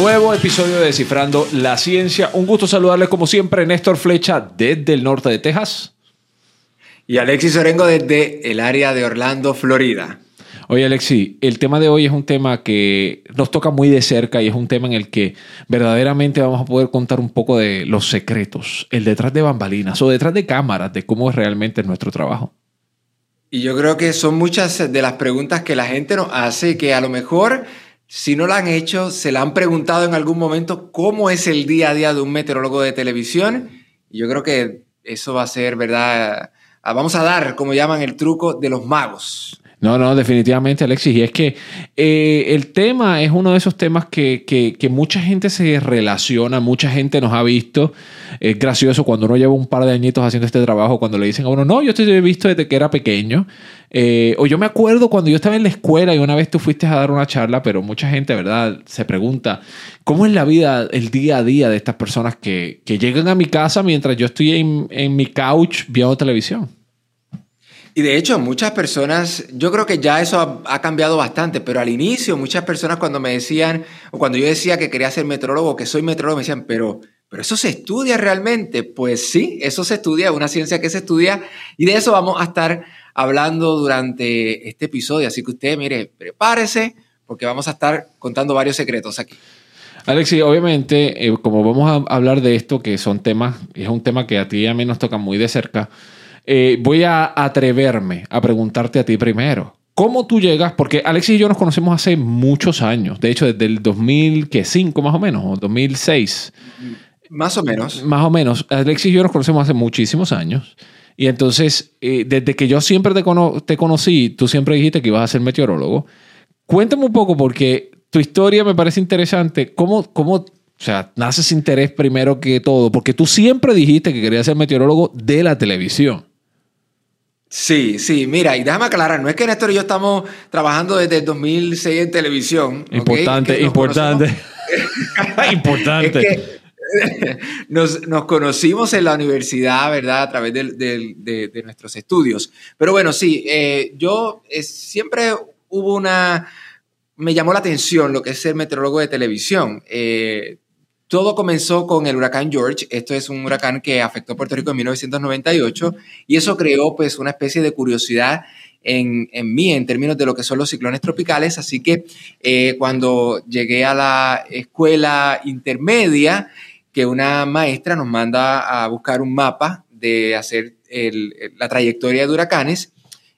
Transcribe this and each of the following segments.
Nuevo episodio de Descifrando la Ciencia. Un gusto saludarles como siempre, Néstor Flecha desde el norte de Texas. Y Alexis Orengo desde el área de Orlando, Florida. Oye, Alexi, el tema de hoy es un tema que nos toca muy de cerca y es un tema en el que verdaderamente vamos a poder contar un poco de los secretos, el detrás de bambalinas o detrás de cámaras, de cómo es realmente nuestro trabajo. Y yo creo que son muchas de las preguntas que la gente nos hace que a lo mejor si no la han hecho, se la han preguntado en algún momento cómo es el día a día de un meteorólogo de televisión. Yo creo que eso va a ser, ¿verdad? Ah, vamos a dar, como llaman, el truco de los magos. No, no, definitivamente, Alexis. Y es que eh, el tema es uno de esos temas que, que, mucha gente se relaciona, mucha gente nos ha visto. Es gracioso cuando uno lleva un par de añitos haciendo este trabajo, cuando le dicen a uno, no, yo te he visto desde que era pequeño. Eh, o yo me acuerdo cuando yo estaba en la escuela y una vez tú fuiste a dar una charla, pero mucha gente, ¿verdad? Se pregunta, ¿cómo es la vida, el día a día de estas personas que, que llegan a mi casa mientras yo estoy en, en mi couch viendo televisión? Y de hecho, muchas personas, yo creo que ya eso ha, cambiado bastante, pero al inicio muchas personas cuando me decían, o cuando yo decía que quería ser metrólogo, que soy metrólogo, me decían, pero, pero eso se estudia realmente. Pues sí, eso se estudia, una ciencia que se estudia, y de eso vamos a estar hablando durante este episodio. Así que usted, mire, prepárese, porque vamos a estar contando varios secretos aquí. Alexi, obviamente, eh, como vamos a hablar de esto, que son temas, es un tema que a ti y a mí nos toca muy de cerca, eh, voy a atreverme a preguntarte a ti primero. ¿Cómo tú llegas? Porque Alexis y yo nos conocemos hace muchos años. De hecho, desde el 2005 más o menos, o 2006. Más o menos. Más o menos. Alexis y yo nos conocemos hace muchísimos años. Y entonces, eh, desde que yo siempre te, te conocí, tú siempre dijiste que ibas a ser meteorólogo. Cuéntame un poco, porque tu historia me parece interesante. ¿Cómo, cómo o sea, naces interés primero que todo? Porque tú siempre dijiste que querías ser meteorólogo de la televisión. Sí, sí, mira, y déjame aclarar, no es que Néstor y yo estamos trabajando desde el 2006 en televisión. Importante, importante. importante. nos, conocimos en la universidad, ¿verdad? A través de, nuestros estudios. Pero bueno, sí, eh, yo eh, siempre hubo una... Me llamó la atención lo que es ser meteorólogo de televisión. Eh, todo comenzó con el huracán George. Esto es un huracán que afectó Puerto Rico en 1998 y eso creó pues una especie de curiosidad en, mí en términos de lo que son los ciclones tropicales. Así que eh, cuando llegué a la escuela intermedia, que una maestra nos manda a buscar un mapa de hacer la trayectoria de huracanes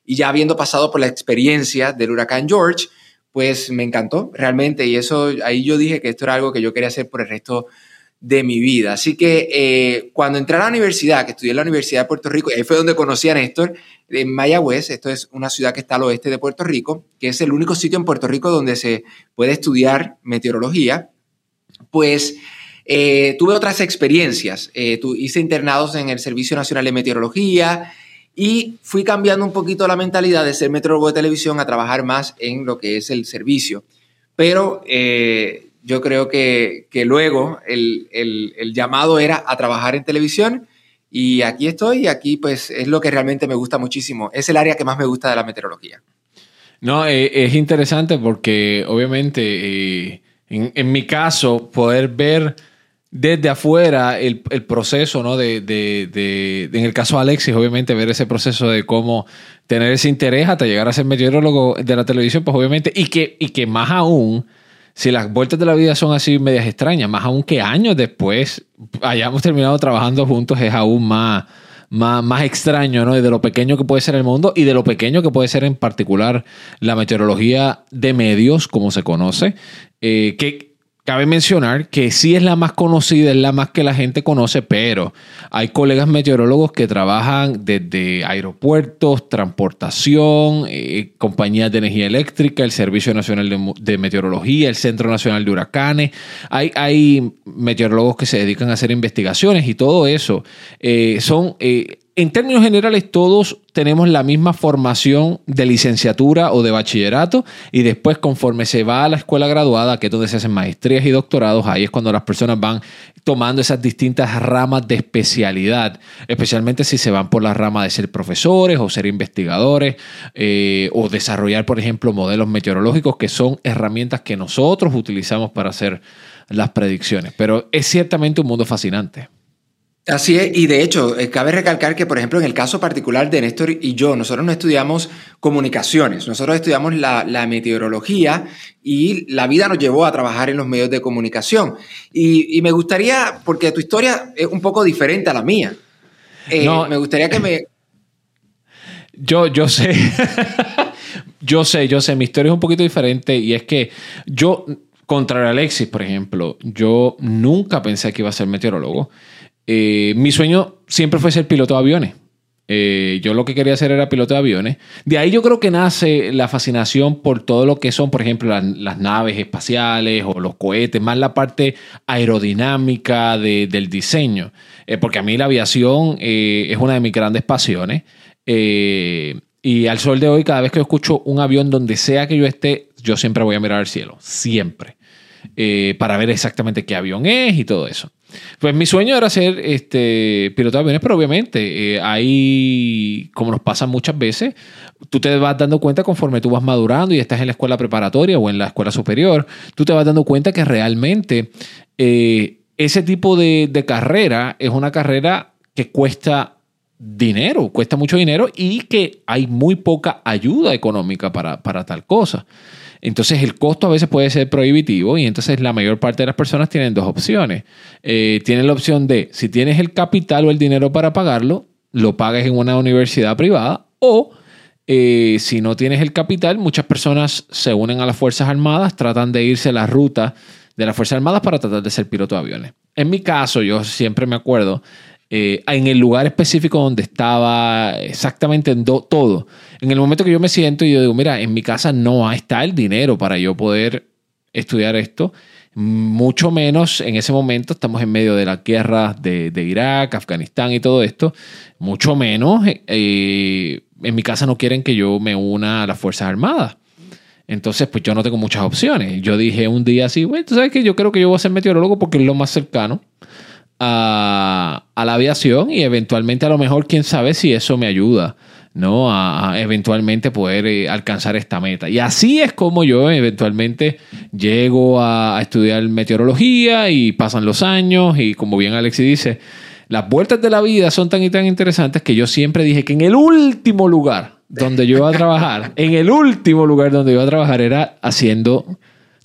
y ya habiendo pasado por la experiencia del huracán George, pues me encantó realmente y eso ahí yo dije que esto era algo que yo quería hacer por el resto de mi vida. Así que eh, cuando entré a la universidad, que estudié en la Universidad de Puerto Rico, y ahí fue donde conocí a Néstor, en Mayagüez, esto es una ciudad que está al oeste de Puerto Rico, que es el único sitio en Puerto Rico donde se puede estudiar meteorología, pues eh, tuve otras experiencias. Eh, hice internados en el Servicio Nacional de Meteorología, y fui cambiando un poquito la mentalidad de ser metrólogo de televisión a trabajar más en lo que es el servicio. Pero eh, yo creo que, que luego el, el, llamado era a trabajar en televisión y aquí estoy y aquí pues es lo que realmente me gusta muchísimo. Es el área que más me gusta de la meteorología. No, eh, es interesante porque obviamente eh, en mi caso poder ver desde afuera el, proceso, ¿no? De, en el caso de Alexis, obviamente, ver ese proceso de cómo tener ese interés hasta llegar a ser meteorólogo de la televisión, pues obviamente, y que, y que más aún, si las vueltas de la vida son así medias extrañas, más aún que años después hayamos terminado trabajando juntos, es aún más, más, más extraño, ¿no? de lo pequeño que puede ser el mundo y de lo pequeño que puede ser en particular la meteorología de medios, como se conoce, eh, que Cabe mencionar que sí es la más conocida, es la más que la gente conoce, pero hay colegas meteorólogos que trabajan desde aeropuertos, transportación, eh, compañías de energía eléctrica, el Servicio Nacional de, Meteorología, el Centro Nacional de Huracanes. Hay, meteorólogos que se dedican a hacer investigaciones y todo eso. Eh, son eh, en términos generales, todos tenemos la misma formación de licenciatura o de bachillerato y después conforme se va a la escuela graduada, que es donde se hacen maestrías y doctorados, ahí es cuando las personas van tomando esas distintas ramas de especialidad, especialmente si se van por la rama de ser profesores o ser investigadores eh, o desarrollar, por ejemplo, modelos meteorológicos, que son herramientas que nosotros utilizamos para hacer las predicciones. Pero es ciertamente un mundo fascinante. Así es, y de hecho, eh, cabe recalcar que, por ejemplo, en el caso particular de Néstor y yo, nosotros no estudiamos comunicaciones, nosotros estudiamos la, meteorología y la vida nos llevó a trabajar en los medios de comunicación. Y, me gustaría, porque tu historia es un poco diferente a la mía, eh, no, me gustaría que me... Yo, yo sé, yo sé, yo sé, mi historia es un poquito diferente y es que yo, contra Alexis, por ejemplo, yo nunca pensé que iba a ser meteorólogo. Eh, mi sueño siempre fue ser piloto de aviones. Eh, yo lo que quería hacer era piloto de aviones. De ahí yo creo que nace la fascinación por todo lo que son, por ejemplo, las, naves espaciales o los cohetes, más la parte aerodinámica del diseño. Eh, porque a mí la aviación es una de mis grandes pasiones. y al sol de hoy, cada vez que escucho un avión donde sea que yo esté, yo siempre voy a mirar al cielo. Siempre. para ver exactamente qué avión es y todo eso. Pues mi sueño era ser este, piloto de aviones, pero obviamente eh, ahí, como nos pasa muchas veces, tú te vas dando cuenta conforme tú vas madurando y estás en la escuela preparatoria o en la escuela superior, tú te vas dando cuenta que realmente eh, ese tipo de, carrera es una carrera que cuesta dinero, cuesta mucho dinero y que hay muy poca ayuda económica para, para tal cosa. Entonces el costo a veces puede ser prohibitivo y entonces la mayor parte de las personas tienen dos opciones. Eh, tienen la opción de, si tienes el capital o el dinero para pagarlo, lo pagues en una universidad privada o eh, si no tienes el capital, muchas personas se unen a las Fuerzas Armadas, tratan de irse a la ruta de las Fuerzas Armadas para tratar de ser piloto de aviones. En mi caso, yo siempre me acuerdo eh, en el lugar específico donde estaba exactamente en todo. En el momento que yo me siento y yo digo, mira, en mi casa no está el dinero para yo poder estudiar esto, mucho menos en ese momento estamos en medio de la guerra de, Irak, Afganistán y todo esto, mucho menos eh, en mi casa no quieren que yo me una a las Fuerzas Armadas. Entonces, pues yo no tengo muchas opciones. Yo dije un día así, bueno, tú sabes que yo creo que yo voy a ser meteorólogo porque es lo más cercano a, la aviación y eventualmente a lo mejor, quién sabe si eso me ayuda. ¿no? A, eventualmente poder eh, alcanzar esta meta. Y así es como yo eventualmente llego a, estudiar meteorología y pasan los años y como bien Alexi dice, las vueltas de la vida son tan y tan interesantes que yo siempre dije que en el último lugar donde yo iba a trabajar, en el último lugar donde iba a trabajar era haciendo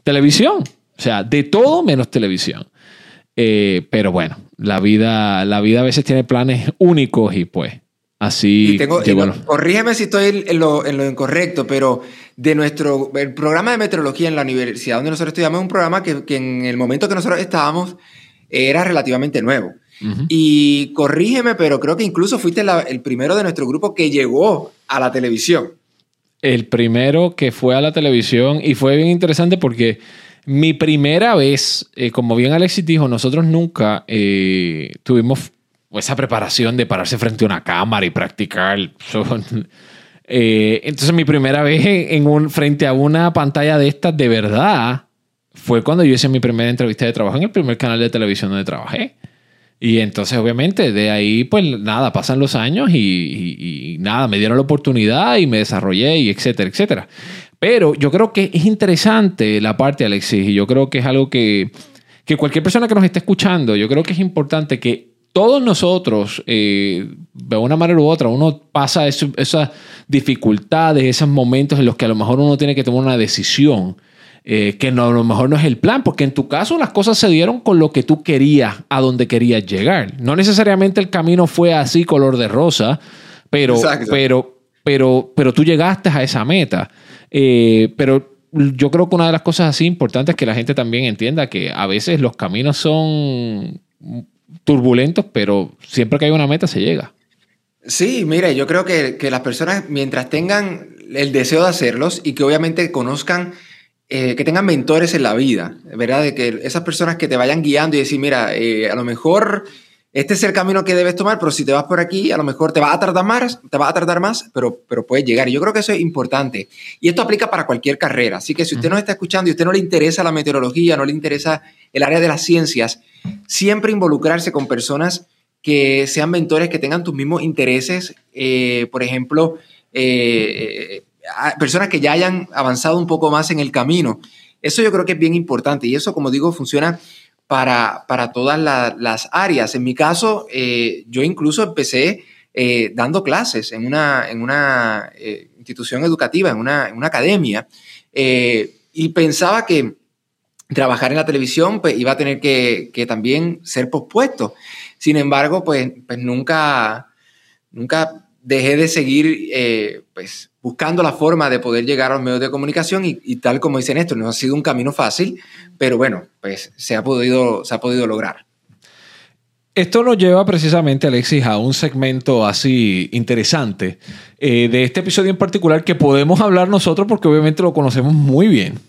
televisión. O sea, de todo menos televisión. Eh, pero bueno, la vida, la vida a veces tiene planes únicos y pues así. corrígeme si estoy en lo, incorrecto, pero de nuestro el programa de meteorología en la universidad donde nosotros estudiamos, un programa que, en el momento que nosotros estábamos era relativamente nuevo. Y corrígeme, pero creo que incluso fuiste el primero de nuestro grupo que llegó a la televisión. El primero que fue a la televisión y fue bien interesante porque mi primera vez, eh, como bien Alexis dijo, nosotros nunca eh, tuvimos esa preparación de pararse frente a una cámara y practicar. Eh, entonces mi primera vez en un, frente a una pantalla de estas de verdad fue cuando yo hice mi primera entrevista de trabajo en el primer canal de televisión donde trabajé. Y entonces, obviamente, de ahí, pues nada, pasan los años y, nada, me dieron la oportunidad y me desarrollé y etcétera, etcétera. Pero yo creo que es interesante la parte, Alexis, y yo creo que es algo que, que cualquier persona que nos esté escuchando, yo creo que es importante que todos nosotros, eh, de una manera u otra, uno pasa esas dificultades, esos momentos en los que a lo mejor uno tiene que tomar una decisión. Eh, que no, a lo mejor no es el plan, porque en tu caso las cosas se dieron con lo que tú querías, a donde querías llegar. No necesariamente el camino fue así color de rosa, pero, pero, pero, pero tú llegaste a esa meta. Eh, pero yo creo que una de las cosas así importantes es que la gente también entienda que a veces los caminos son turbulentos, pero siempre que hay una meta se llega. Sí, mire, yo creo que, las personas, mientras tengan el deseo de hacerlos y que obviamente conozcan, eh, que tengan mentores en la vida, ¿verdad? De que esas personas que te vayan guiando y decir, mira, eh, a lo mejor este es el camino que debes tomar, pero si te vas por aquí, a lo mejor te va a tardar más, te va a tardar más, pero, pero puedes llegar. Y yo creo que eso es importante. Y esto aplica para cualquier carrera. Así que si usted nos está escuchando y a usted no le interesa la meteorología, no le interesa el área de las ciencias, siempre involucrarse con personas que sean mentores, que tengan tus mismos intereses. Eh, por ejemplo, eh, personas que ya hayan avanzado un poco más en el camino. Eso yo creo que es bien importante y eso, como digo, funciona para, para todas las áreas. En mi caso, eh, yo incluso empecé eh, dando clases en una, en una eh, institución educativa, en una, en una academia, y pensaba que trabajar en la televisión pues, iba a tener que, que también ser pospuesto. Sin embargo, pues, pues nunca, nunca dejé de seguir pues, buscando la forma de poder llegar a los medios de comunicación y, tal como dice Néstor, no ha sido un camino fácil, pero bueno, pues se ha podido, se ha podido lograr. Esto nos lleva precisamente, Alexis, a un segmento así interesante eh, de este episodio en particular que podemos hablar nosotros porque obviamente lo conocemos muy bien.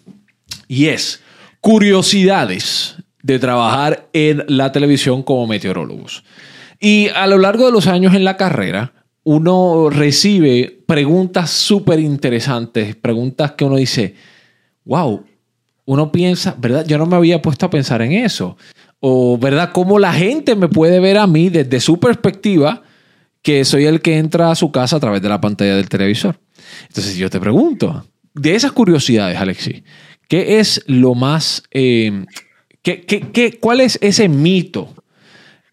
Y es curiosidades de trabajar en la televisión como meteorólogos. Y a lo largo de los años en la carrera, uno recibe preguntas súper interesantes, preguntas que uno dice, wow, uno piensa, ¿verdad? Yo no me había puesto a pensar en eso. O, ¿verdad? ¿Cómo la gente me puede ver a mí desde su perspectiva que soy el que entra a su casa a través de la pantalla del televisor? Entonces yo te pregunto, de esas curiosidades, Alexis, ¿qué es lo más... Eh, qué, cuál es ese mito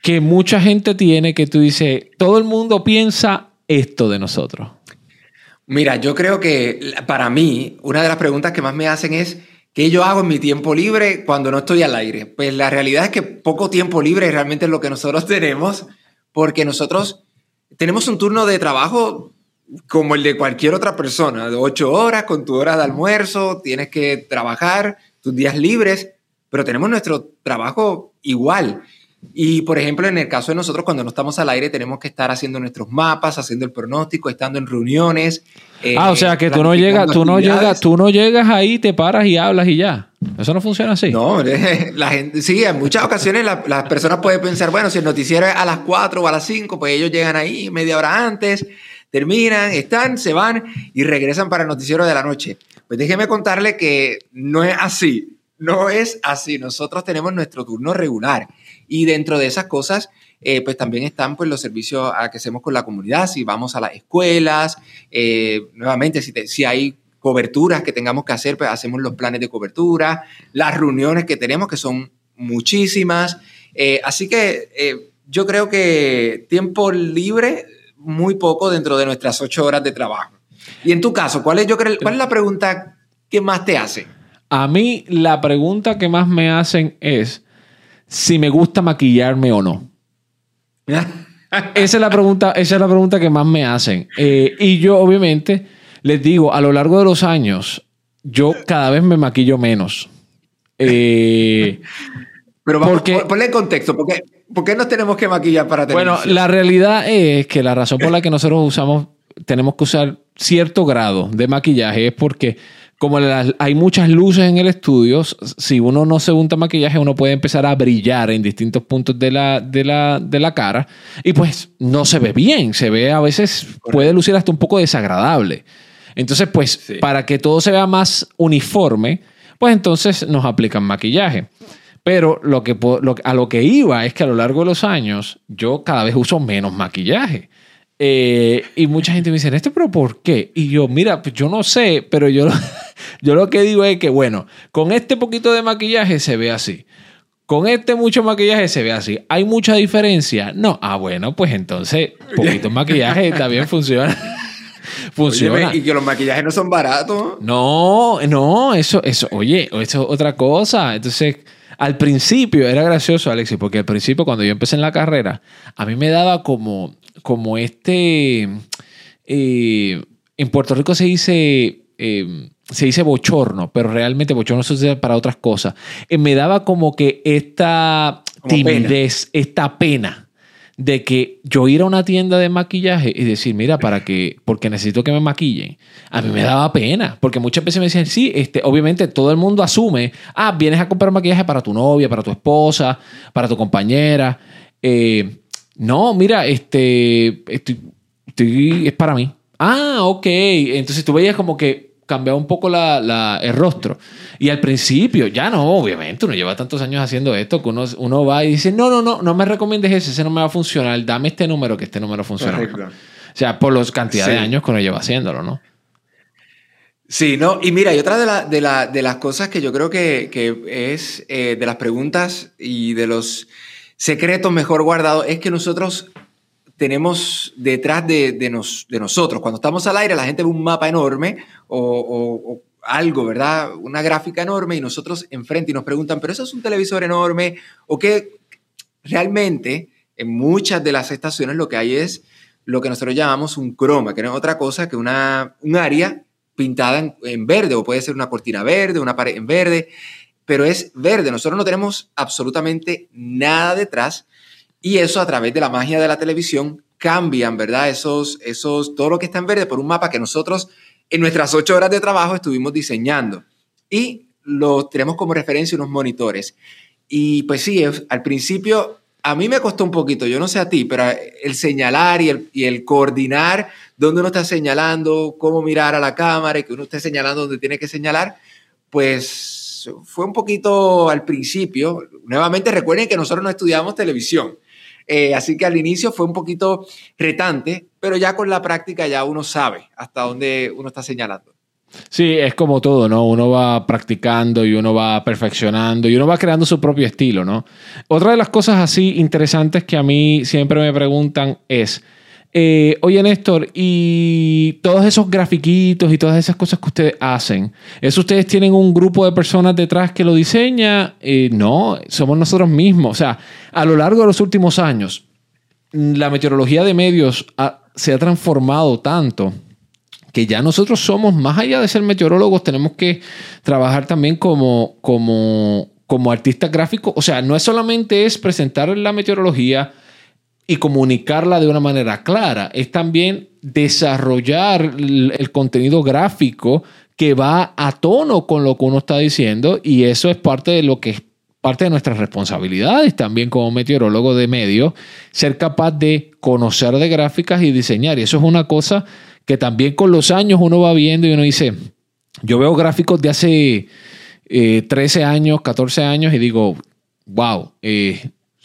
que mucha gente tiene que tú dices, todo el mundo piensa esto de nosotros? Mira, yo creo que para mí, una de las preguntas que más me hacen es, ¿qué yo hago en mi tiempo libre cuando no estoy al aire? Pues la realidad es que poco tiempo libre realmente es lo que nosotros tenemos, porque nosotros tenemos un turno de trabajo como el de cualquier otra persona, de ocho horas con tu hora de almuerzo, tienes que trabajar tus días libres, pero tenemos nuestro trabajo igual. Y por ejemplo, en el caso de nosotros, cuando no estamos al aire, tenemos que estar haciendo nuestros mapas, haciendo el pronóstico, estando en reuniones. Eh, ah, o sea que tú no llegas, tú no llegas, tú no llegas ahí, te paras y hablas y ya. Eso no funciona así. No, la gente, sí, en muchas ocasiones las personas pueden pensar, bueno, si el noticiero es a las 4 o a las 5, pues ellos llegan ahí media hora antes, terminan, están, se van y regresan para el noticiero de la noche. Pues déjeme contarle que no es así. No es así. Nosotros tenemos nuestro turno regular y dentro de esas cosas, eh, pues también están pues, los servicios que hacemos con la comunidad, si vamos a las escuelas, eh, nuevamente, si, si hay coberturas que tengamos que hacer, pues hacemos los planes de cobertura, las reuniones que tenemos, que son muchísimas. Eh, así que yo creo que tiempo libre, muy poco dentro de nuestras ocho horas de trabajo. Y en tu caso, ¿cuál es, yo ¿cuál es la pregunta que más te hace? A mí la pregunta que más me hacen es, si me gusta maquillarme o no. esa, es la pregunta, esa es la pregunta que más me hacen. Eh, y yo, obviamente, les digo, a lo largo de los años, yo cada vez me maquillo menos. Eh, Pero vamos, porque, ponle contexto, ¿por qué, ¿por qué nos tenemos que maquillar para tener Bueno, la realidad es que la razón por la que nosotros usamos, tenemos que usar cierto grado de maquillaje es porque como hay muchas luces en el estudio, si uno no se unta maquillaje, uno puede empezar a brillar en distintos puntos de la, de la, cara y pues no se ve bien, se ve a veces, puede lucir hasta un poco desagradable. Entonces, pues para que todo se vea más uniforme, pues entonces nos aplican maquillaje. Pero lo que, a lo que iba es que a lo largo de los años yo cada vez uso menos maquillaje. Eh, y mucha gente me dice, ¿esto pero por qué? Y yo, mira, pues yo no sé, pero yo, yo lo que digo es que, bueno, con este poquito de maquillaje se ve así. Con este mucho maquillaje se ve así. ¿Hay mucha diferencia? No. Ah, bueno, pues entonces, poquito maquillaje también funciona. funciona. y que los maquillajes no son baratos. No, no, eso, eso, oye, eso es otra cosa. Entonces, al principio era gracioso, Alexis, porque al principio, cuando yo empecé en la carrera, a mí me daba como como este, eh, en Puerto Rico se dice, eh, se dice bochorno, pero realmente bochorno se usa para otras cosas. Eh, me daba como que esta timidez, esta pena de que yo ir a una tienda de maquillaje y decir, mira, para que, porque necesito que me maquillen. A mí me daba pena, porque muchas veces me decían, sí, este, obviamente todo el mundo asume, ah, vienes a comprar maquillaje para tu novia, para tu esposa, para tu compañera. Eh, no, mira, este, estoy, es para mí. Ah, ok. Entonces tú veías como que cambiaba un poco la, el rostro. Y al principio, ya no, obviamente, uno lleva tantos años haciendo esto que uno, uno va y dice, no, no, no, no me recomiendes ese, ese no me va a funcionar, dame este número, que este número funciona. O sea, por los cantidad de años que uno lleva haciéndolo, ¿no? Sí, no, y mira, y otra de, de, las cosas que yo creo que, es eh, de las preguntas y de los secretos mejor guardados es que nosotros tenemos detrás de, nos, de nosotros, cuando estamos al aire, la gente ve un mapa enorme o, algo, ¿verdad? Una gráfica enorme y nosotros enfrente y nos preguntan, pero eso es un televisor enorme o qué realmente en muchas de las estaciones lo que hay es lo que nosotros llamamos un croma, que no es otra cosa que una, un área pintada en, verde, o puede ser una cortina verde, una pared en verde, pero es verde. Nosotros no tenemos absolutamente nada detrás y eso a través de la magia de la televisión cambian, ¿verdad? Esos, esos, todo lo que está en verde por un mapa que nosotros en nuestras ocho horas de trabajo estuvimos diseñando. Y lo tenemos como referencia unos monitores. Y pues sí, al principio a mí me costó un poquito, yo no sé a ti, pero el señalar y el, y el coordinar dónde uno está señalando, cómo mirar a la cámara y que uno esté señalando donde tiene que señalar, pues fue un poquito al principio. Nuevamente recuerden que nosotros no estudiamos televisión. Eh, así que al inicio fue un poquito retante, pero ya con la práctica ya uno sabe hasta dónde uno está señalando. Sí, es como todo, ¿no? Uno va practicando y uno va perfeccionando y uno va creando su propio estilo, ¿no? Otra de las cosas así interesantes que a mí siempre me preguntan es, eh, oye Néstor, y todos esos grafiquitos y todas esas cosas que ustedes hacen, ¿eso ustedes tienen un grupo de personas detrás que lo diseña? Eh, no, somos nosotros mismos. O sea, a lo largo de los últimos años, la meteorología de medios se ha transformado tanto que ya nosotros somos, más allá de ser meteorólogos, tenemos que trabajar también como, como, como artistas gráficos. O sea, no es solamente es presentar la meteorología y comunicarla de una manera clara, es también desarrollar el, contenido gráfico que va a tono con lo que uno está diciendo y eso es parte de lo que es parte de nuestras responsabilidades también como meteorólogo de medio, ser capaz de conocer de gráficas y diseñar. Y eso es una cosa que también con los años uno va viendo y uno dice, yo veo gráficos de hace 13 eh, años, 14 años y digo, wow,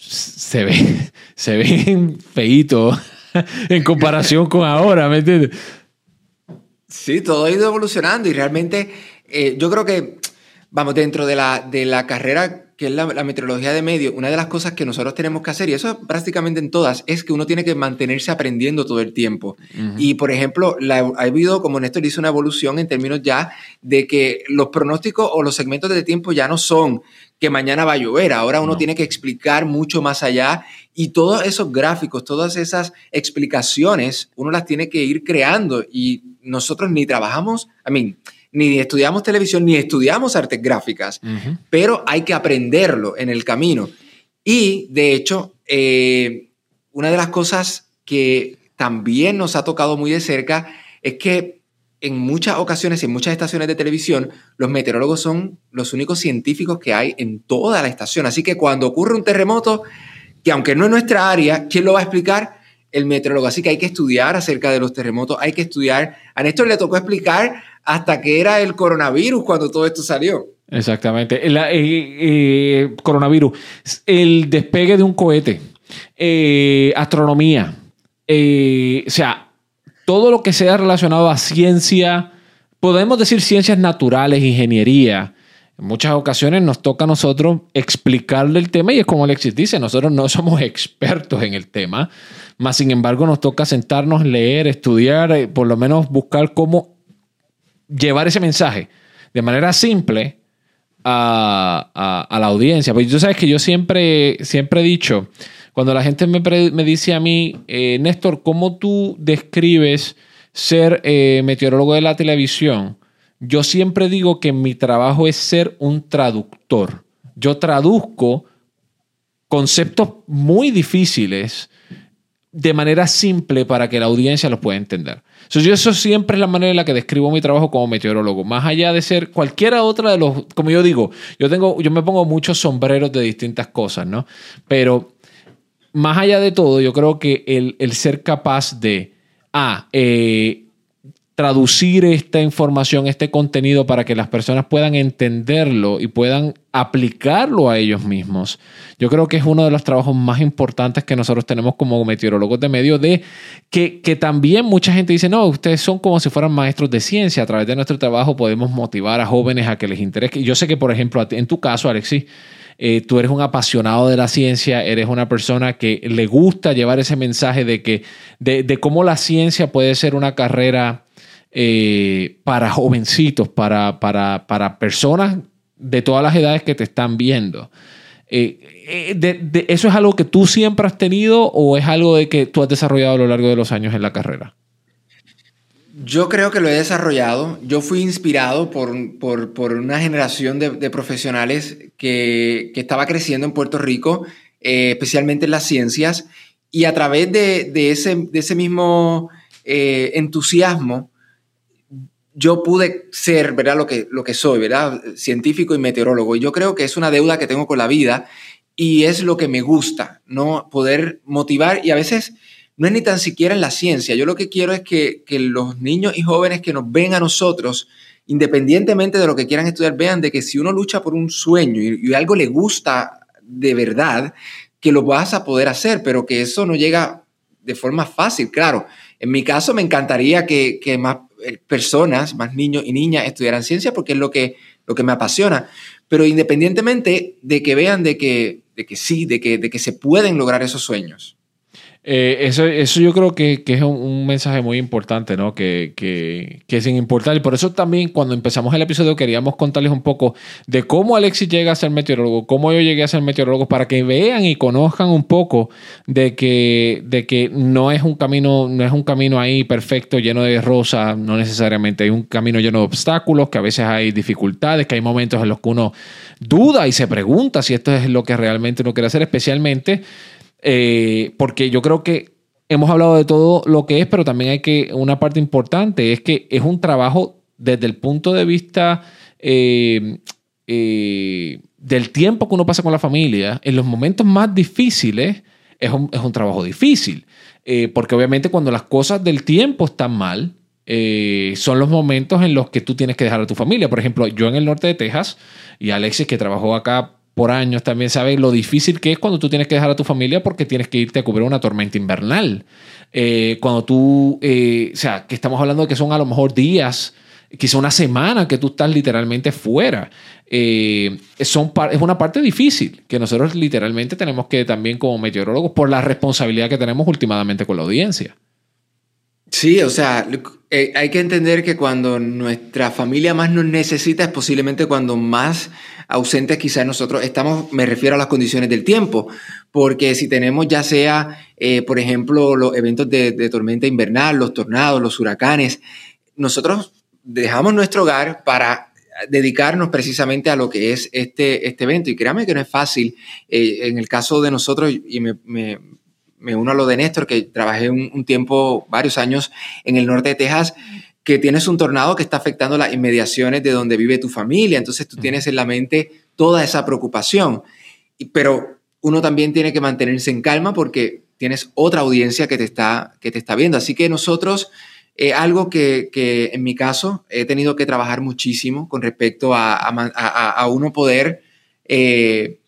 se ve, se ven feitos en comparación con ahora, ¿me entiendes? Sí, todo ha ido evolucionando y realmente eh, yo creo que, vamos, dentro de la, de la carrera que es la, meteorología de medio, una de las cosas que nosotros tenemos que hacer, y eso prácticamente en todas, es que uno tiene que mantenerse aprendiendo todo el tiempo. Y, por ejemplo, la, ha habido, como Néstor dice, una evolución en términos ya de que los pronósticos o los segmentos de tiempo ya no son que mañana va a llover, ahora uno tiene que explicar mucho más allá y todos esos gráficos, todas esas explicaciones, uno las tiene que ir creando y nosotros ni trabajamos, a mí, ni estudiamos televisión, ni estudiamos artes gráficas, pero hay que aprenderlo en el camino. Y de hecho, eh, una de las cosas que también nos ha tocado muy de cerca es que en muchas ocasiones, en muchas estaciones de televisión, los meteorólogos son los únicos científicos que hay en toda la estación. Así que cuando ocurre un terremoto, que aunque no es nuestra área, ¿quién lo va a explicar? El meteorólogo. Así que hay que estudiar acerca de los terremotos, hay que estudiar. A Néstor le tocó explicar hasta que era el coronavirus cuando todo esto salió. Exactamente. El, eh, eh, coronavirus, el despegue de un cohete, eh, astronomía, o sea, todo lo que sea relacionado a ciencia, podemos decir ciencias naturales, ingeniería. En muchas ocasiones nos toca a nosotros explicarle el tema y es como Alexis dice, nosotros no somos expertos en el tema, más sin embargo nos toca sentarnos, leer, estudiar, por lo menos buscar cómo llevar ese mensaje de manera simple a, la audiencia. Porque tú sabes que yo siempre, siempre he dicho, cuando la gente me, me dice a mí, eh, Néstor, ¿cómo tú describes ser eh, meteorólogo de la televisión? Yo siempre digo que mi trabajo es ser un traductor. Yo traduzco conceptos muy difíciles de manera simple para que la audiencia los pueda entender. Yo eso siempre es la manera en la que describo mi trabajo como meteorólogo. Más allá de ser cualquiera otra de los, como yo digo, yo tengo, yo me pongo muchos sombreros de distintas cosas, ¿no? Pero más allá de todo, yo creo que el, ser capaz de, ah, eh, traducir esta información, este contenido para que las personas puedan entenderlo y puedan aplicarlo a ellos mismos. Yo creo que es uno de los trabajos más importantes que nosotros tenemos como meteorólogos de medio, de que, que también mucha gente dice, no, ustedes son como si fueran maestros de ciencia, a través de nuestro trabajo podemos motivar a jóvenes a que les interese. Yo sé que, por ejemplo, en tu caso, Alexis, eh, tú eres un apasionado de la ciencia, eres una persona que le gusta llevar ese mensaje de que de, de cómo la ciencia puede ser una carrera eh, para jovencitos, para, para, para, personas de todas las edades que te están viendo. Eh, eh, ¿Eso es algo que tú siempre has tenido o es algo de que tú has desarrollado a lo largo de los años en la carrera? Yo creo que lo he desarrollado. Yo fui inspirado por, por, por una generación de, profesionales que, que, estaba creciendo en Puerto Rico, especialmente en las ciencias, y a través de, de ese, de ese mismo entusiasmo, yo pude ser, ¿verdad? Lo que, lo que soy, ¿verdad? Científico y meteorólogo. Y yo creo que es una deuda que tengo con la vida y es lo que me gusta, ¿no? Poder motivar y a veces no es ni tan siquiera en la ciencia. Yo lo que quiero es que, que los niños y jóvenes que nos ven a nosotros, independientemente de lo que quieran estudiar, vean de que si uno lucha por un sueño y, algo le gusta de verdad, que lo vas a poder hacer, pero que eso no llega de forma fácil, claro. En mi caso me encantaría que, que más personas, más niños y niñas, estudiaran ciencia porque es lo que, lo que me apasiona. Pero independientemente de que vean de que, de que sí, de que, de que se pueden lograr esos sueños. Eh, eso, eso yo creo que, que es un, mensaje muy importante, ¿no? Que, que, que, es importante. Y por eso también cuando empezamos el episodio queríamos contarles un poco de cómo Alexis llega a ser meteorólogo, cómo yo llegué a ser meteorólogo, para que vean y conozcan un poco de que, de que no es un camino, no es un camino ahí perfecto, lleno de rosas, no necesariamente. Hay un camino lleno de obstáculos, que a veces hay dificultades, que hay momentos en los que uno duda y se pregunta si esto es lo que realmente uno quiere hacer, especialmente eh, porque yo creo que hemos hablado de todo lo que es, pero también hay que, una parte importante es que es un trabajo desde el punto de vista eh, eh, del tiempo que uno pasa con la familia, en los momentos más difíciles es un, es un trabajo difícil, porque obviamente cuando las cosas del tiempo están mal, son los momentos en los que tú tienes que dejar a tu familia. Por ejemplo, yo en el norte de Texas y Alexis que trabajó acá por años también sabe lo difícil que es cuando tú tienes que dejar a tu familia porque tienes que irte a cubrir una tormenta invernal. Eh, cuando tú, eh, o sea, que estamos hablando de que son a lo mejor días, quizá una semana que tú estás literalmente fuera. Eh, son es una parte difícil que nosotros literalmente tenemos que también como meteorólogos por la responsabilidad que tenemos últimamente con la audiencia. Sí, o sea, eh, hay que entender que cuando nuestra familia más nos necesita es posiblemente cuando más ausentes quizás nosotros estamos, me refiero a las condiciones del tiempo, porque si tenemos ya sea, eh, por ejemplo, los eventos de, de, tormenta invernal, los tornados, los huracanes, nosotros dejamos nuestro hogar para dedicarnos precisamente a lo que es este, este evento. Y créame que no es fácil. Eh, en el caso de nosotros, y me, me me uno a lo de Néstor, que trabajé un, un, tiempo, varios años en el norte de Texas, que tienes un tornado que está afectando las inmediaciones de donde vive tu familia, entonces tú tienes en la mente toda esa preocupación, pero uno también tiene que mantenerse en calma porque tienes otra audiencia que te está, que te está viendo, así que nosotros... Eh, algo que, que, en mi caso he tenido que trabajar muchísimo con respecto a, a, a, a uno poder eh,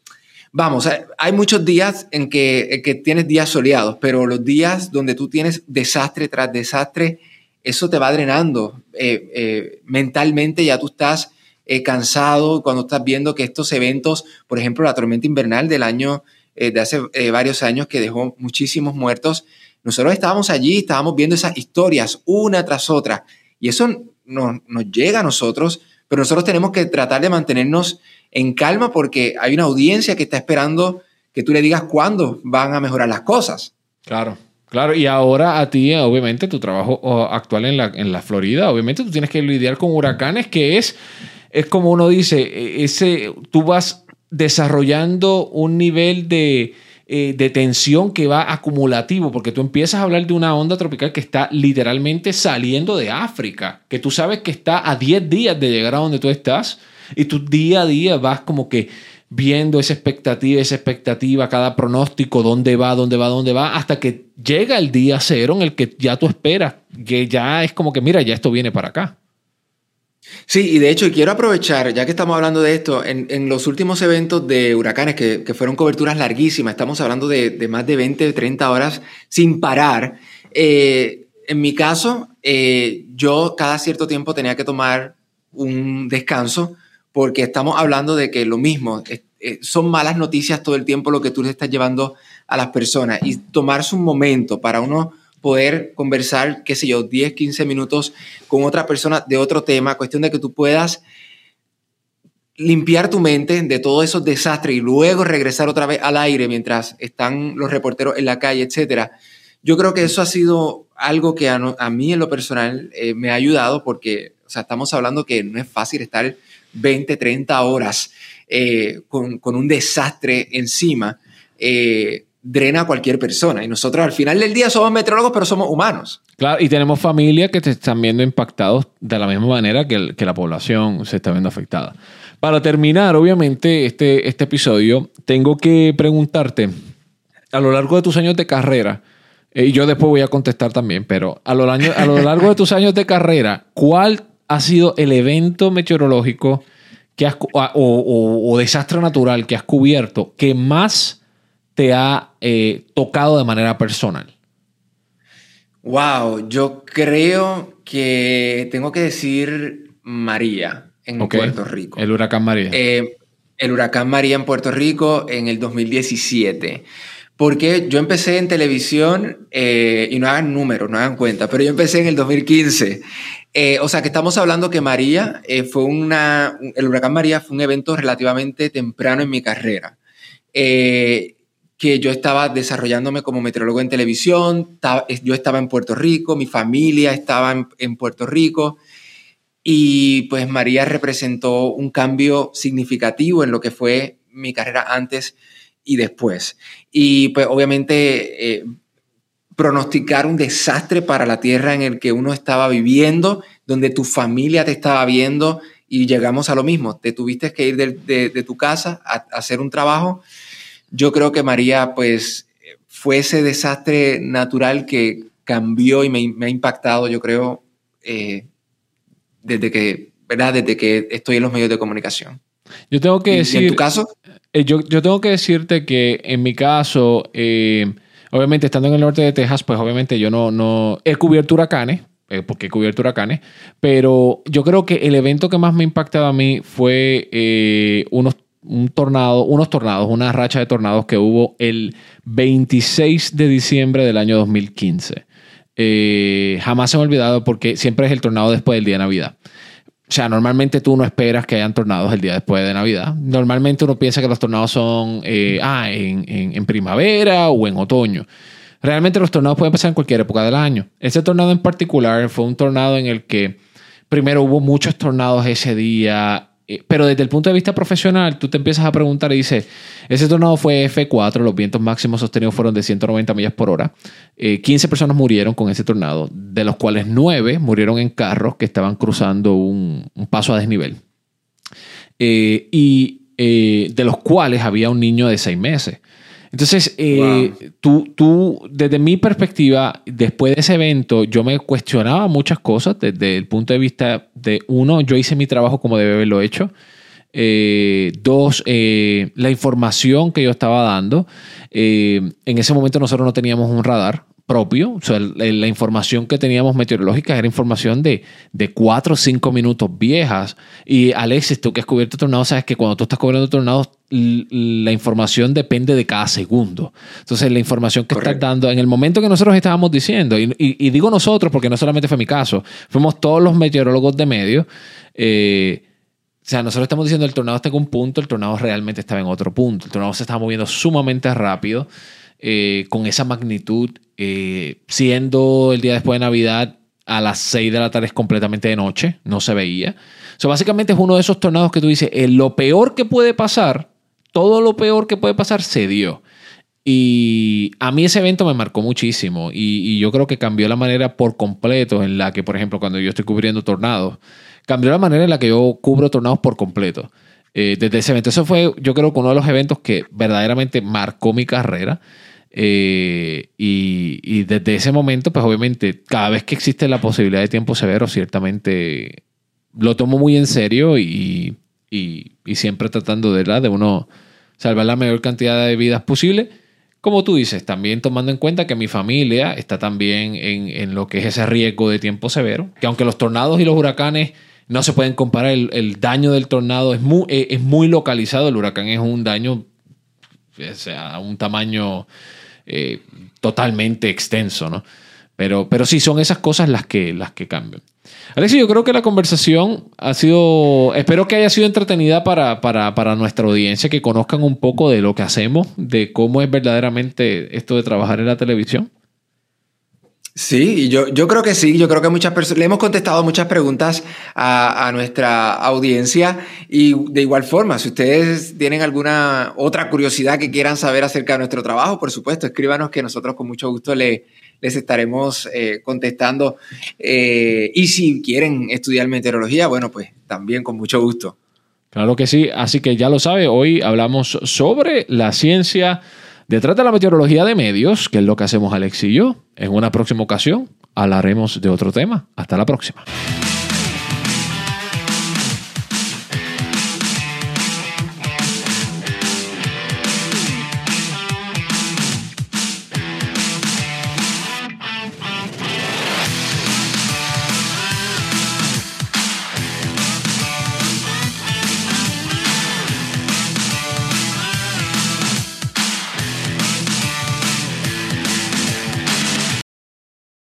Vamos, hay muchos días en que, que, tienes días soleados, pero los días donde tú tienes desastre tras desastre, eso te va drenando eh, eh, mentalmente, ya tú estás eh, cansado cuando estás viendo que estos eventos, por ejemplo, la tormenta invernal del año, eh, de hace eh, varios años que dejó muchísimos muertos, nosotros estábamos allí, estábamos viendo esas historias una tras otra, y eso nos, nos llega a nosotros, pero nosotros tenemos que tratar de mantenernos en calma porque hay una audiencia que está esperando que tú le digas cuándo van a mejorar las cosas. Claro. Claro, y ahora a ti, obviamente, tu trabajo actual en la, en la Florida, obviamente tú tienes que lidiar con huracanes, que es, es como uno dice, e, ese, tú vas desarrollando un nivel de, eh, de tensión que va acumulativo, porque tú empiezas a hablar de una onda tropical que está literalmente saliendo de África, que tú sabes que está a 10 días de llegar a donde tú estás, y tú día a día vas como que viendo esa expectativa, esa expectativa, cada pronóstico, dónde va, dónde va, dónde va, hasta que llega el día cero en el que ya tú esperas, que ya es como que, mira, ya esto viene para acá. Sí, y de hecho quiero aprovechar, ya que estamos hablando de esto, en, los últimos eventos de huracanes, que, fueron coberturas larguísimas, estamos hablando de, más de 20, 30 horas sin parar. Eh, en mi caso, eh, yo cada cierto tiempo tenía que tomar un descanso porque estamos hablando de que lo mismo, eh, son malas noticias todo el tiempo lo que tú le estás llevando a las personas y tomarse un momento para uno poder conversar, qué sé yo, 10, 15 minutos con otra persona de otro tema, cuestión de que tú puedas limpiar tu mente de todos esos desastres y luego regresar otra vez al aire mientras están los reporteros en la calle, etcétera. Yo creo que eso ha sido algo que a, mí en lo personal eh, me ha ayudado porque, o sea, estamos hablando que no es fácil estar 20, 30 horas eh, con, con, un desastre encima. Eh, drena a cualquier persona. Y nosotros al final del día somos meteorólogos, pero somos humanos. Claro, y tenemos familias que se están viendo impactados de la misma manera que, que, la población se está viendo afectada. Para terminar, obviamente, este, este episodio, tengo que preguntarte, a lo largo de tus años de carrera, eh, y yo después voy a contestar también, pero a lo, a lo largo de tus años de carrera, ¿cuál ha sido el evento meteorológico que has, o, o desastre natural que has cubierto que más te ha eh, tocado de manera personal? Wow, yo creo que tengo que decir María en Puerto Rico. El huracán María. Eh, el huracán María en Puerto Rico en el 2017. Porque yo empecé en televisión, eh, y no hagan números, no hagan cuenta, pero yo empecé en el 2015. O sea que estamos hablando que María fue una, el huracán María fue un evento relativamente temprano en mi carrera. Eh, que yo estaba desarrollándome como meteorólogo en televisión, yo estaba en Puerto Rico, mi familia estaba en, Puerto Rico y pues María representó un cambio significativo en lo que fue mi carrera antes y después. Y pues obviamente eh, pronosticar un desastre para la tierra en el que uno estaba viviendo, donde tu familia te estaba viendo y llegamos a lo mismo, te tuviste que ir de, tu casa a hacer un trabajo yo creo que María, pues, fue ese desastre natural que cambió y me, ha impactado, yo creo, eh, desde que, ¿verdad? Desde que estoy en los medios de comunicación. Yo tengo que decir. ¿En tu caso? Eh, yo, yo, tengo que decirte que en mi caso, eh, obviamente estando en el norte de Texas, pues obviamente yo no, no he cubierto huracanes, porque he cubierto huracanes, pero yo creo que el evento que más me ha a mí fue unos un tornado, unos tornados, una racha de tornados que hubo el 26 de diciembre del año 2015. Eh, jamás se me ha olvidado porque siempre es el tornado después del día de Navidad. O sea, normalmente tú no esperas que hayan tornados el día después de Navidad. Normalmente uno piensa que los tornados son eh, ah, en, primavera o en otoño. Realmente los tornados pueden pasar en cualquier época del año. Ese tornado en particular fue un tornado en el que primero hubo muchos tornados ese día pero desde el punto de vista profesional, tú te empiezas a preguntar y dices, ese tornado fue F4, los vientos máximos sostenidos fueron de 190 millas por hora. 15 eh, personas murieron con ese tornado, de los cuales 9 murieron en carros que estaban cruzando un, paso a desnivel. Eh, y de los cuales había un niño de 6 meses. Entonces, eh, tú, tú, desde mi perspectiva, después de ese evento, yo me cuestionaba muchas cosas desde el punto de vista de, uno, yo hice mi trabajo como debe haberlo hecho. Eh, dos, eh, la información que yo estaba dando. en ese momento nosotros no teníamos un radar propio. O sea, la información que teníamos meteorológica era información de, de cuatro o cinco minutos viejas. Y Alexis, tú que has cubierto tornados, sabes que cuando tú estás cubriendo tornados, la información depende de cada segundo. Entonces, la información que estás dando, en el momento que nosotros estábamos diciendo, y, digo nosotros porque no solamente fue mi caso, fuimos todos los meteorólogos de medio. Eh, o sea, nosotros estamos diciendo el tornado está en un punto, el tornado realmente estaba en otro punto. El tornado se estaba moviendo sumamente rápido. Eh, con esa magnitud, eh, siendo el día después de Navidad a las 6 de la tarde es completamente de noche, no se veía. So, básicamente es uno de esos tornados que tú dices, eh, lo peor que puede pasar, todo lo peor que puede pasar se dio. Y a mí ese evento me marcó muchísimo y, yo creo que cambió la manera por completo en la que, por ejemplo, cuando yo estoy cubriendo tornados, cambió la manera en la que yo cubro tornados por completo. eh, desde ese evento. Eso fue, yo creo que uno de los eventos que verdaderamente marcó mi carrera. Eh, y, desde ese momento, pues obviamente, cada vez que existe la posibilidad de tiempo severo, ciertamente lo tomo muy en serio y, siempre tratando de, de uno salvar la mayor cantidad de vidas posible. Como tú dices, también tomando en cuenta que mi familia está también en, lo que es ese riesgo de tiempo severo, que aunque los tornados y los huracanes no se pueden comparar, el, daño del tornado es muy, eh, es muy localizado, el huracán es un daño o sea, un tamaño eh, totalmente extenso, ¿no? Pero, pero sí, son esas cosas las que, las que cambian. Alexi, yo creo que la conversación ha sido, espero que haya sido entretenida para, para, nuestra audiencia, que conozcan un poco de lo que hacemos, de cómo es verdaderamente esto de trabajar en la televisión. Sí, yo, yo creo que sí, yo creo que muchas personas, le hemos contestado muchas preguntas a, a, nuestra audiencia y de igual forma, si ustedes tienen alguna otra curiosidad que quieran saber acerca de nuestro trabajo, por supuesto, escríbanos que nosotros con mucho gusto le, les estaremos eh, contestando. Eh, y si quieren estudiar meteorología, bueno, pues también con mucho gusto. Claro que sí, así que ya lo sabe, hoy hablamos sobre la ciencia detrás de la meteorología de medios, que es lo que hacemos Alex y yo. En una próxima ocasión hablaremos de otro tema. Hasta la próxima.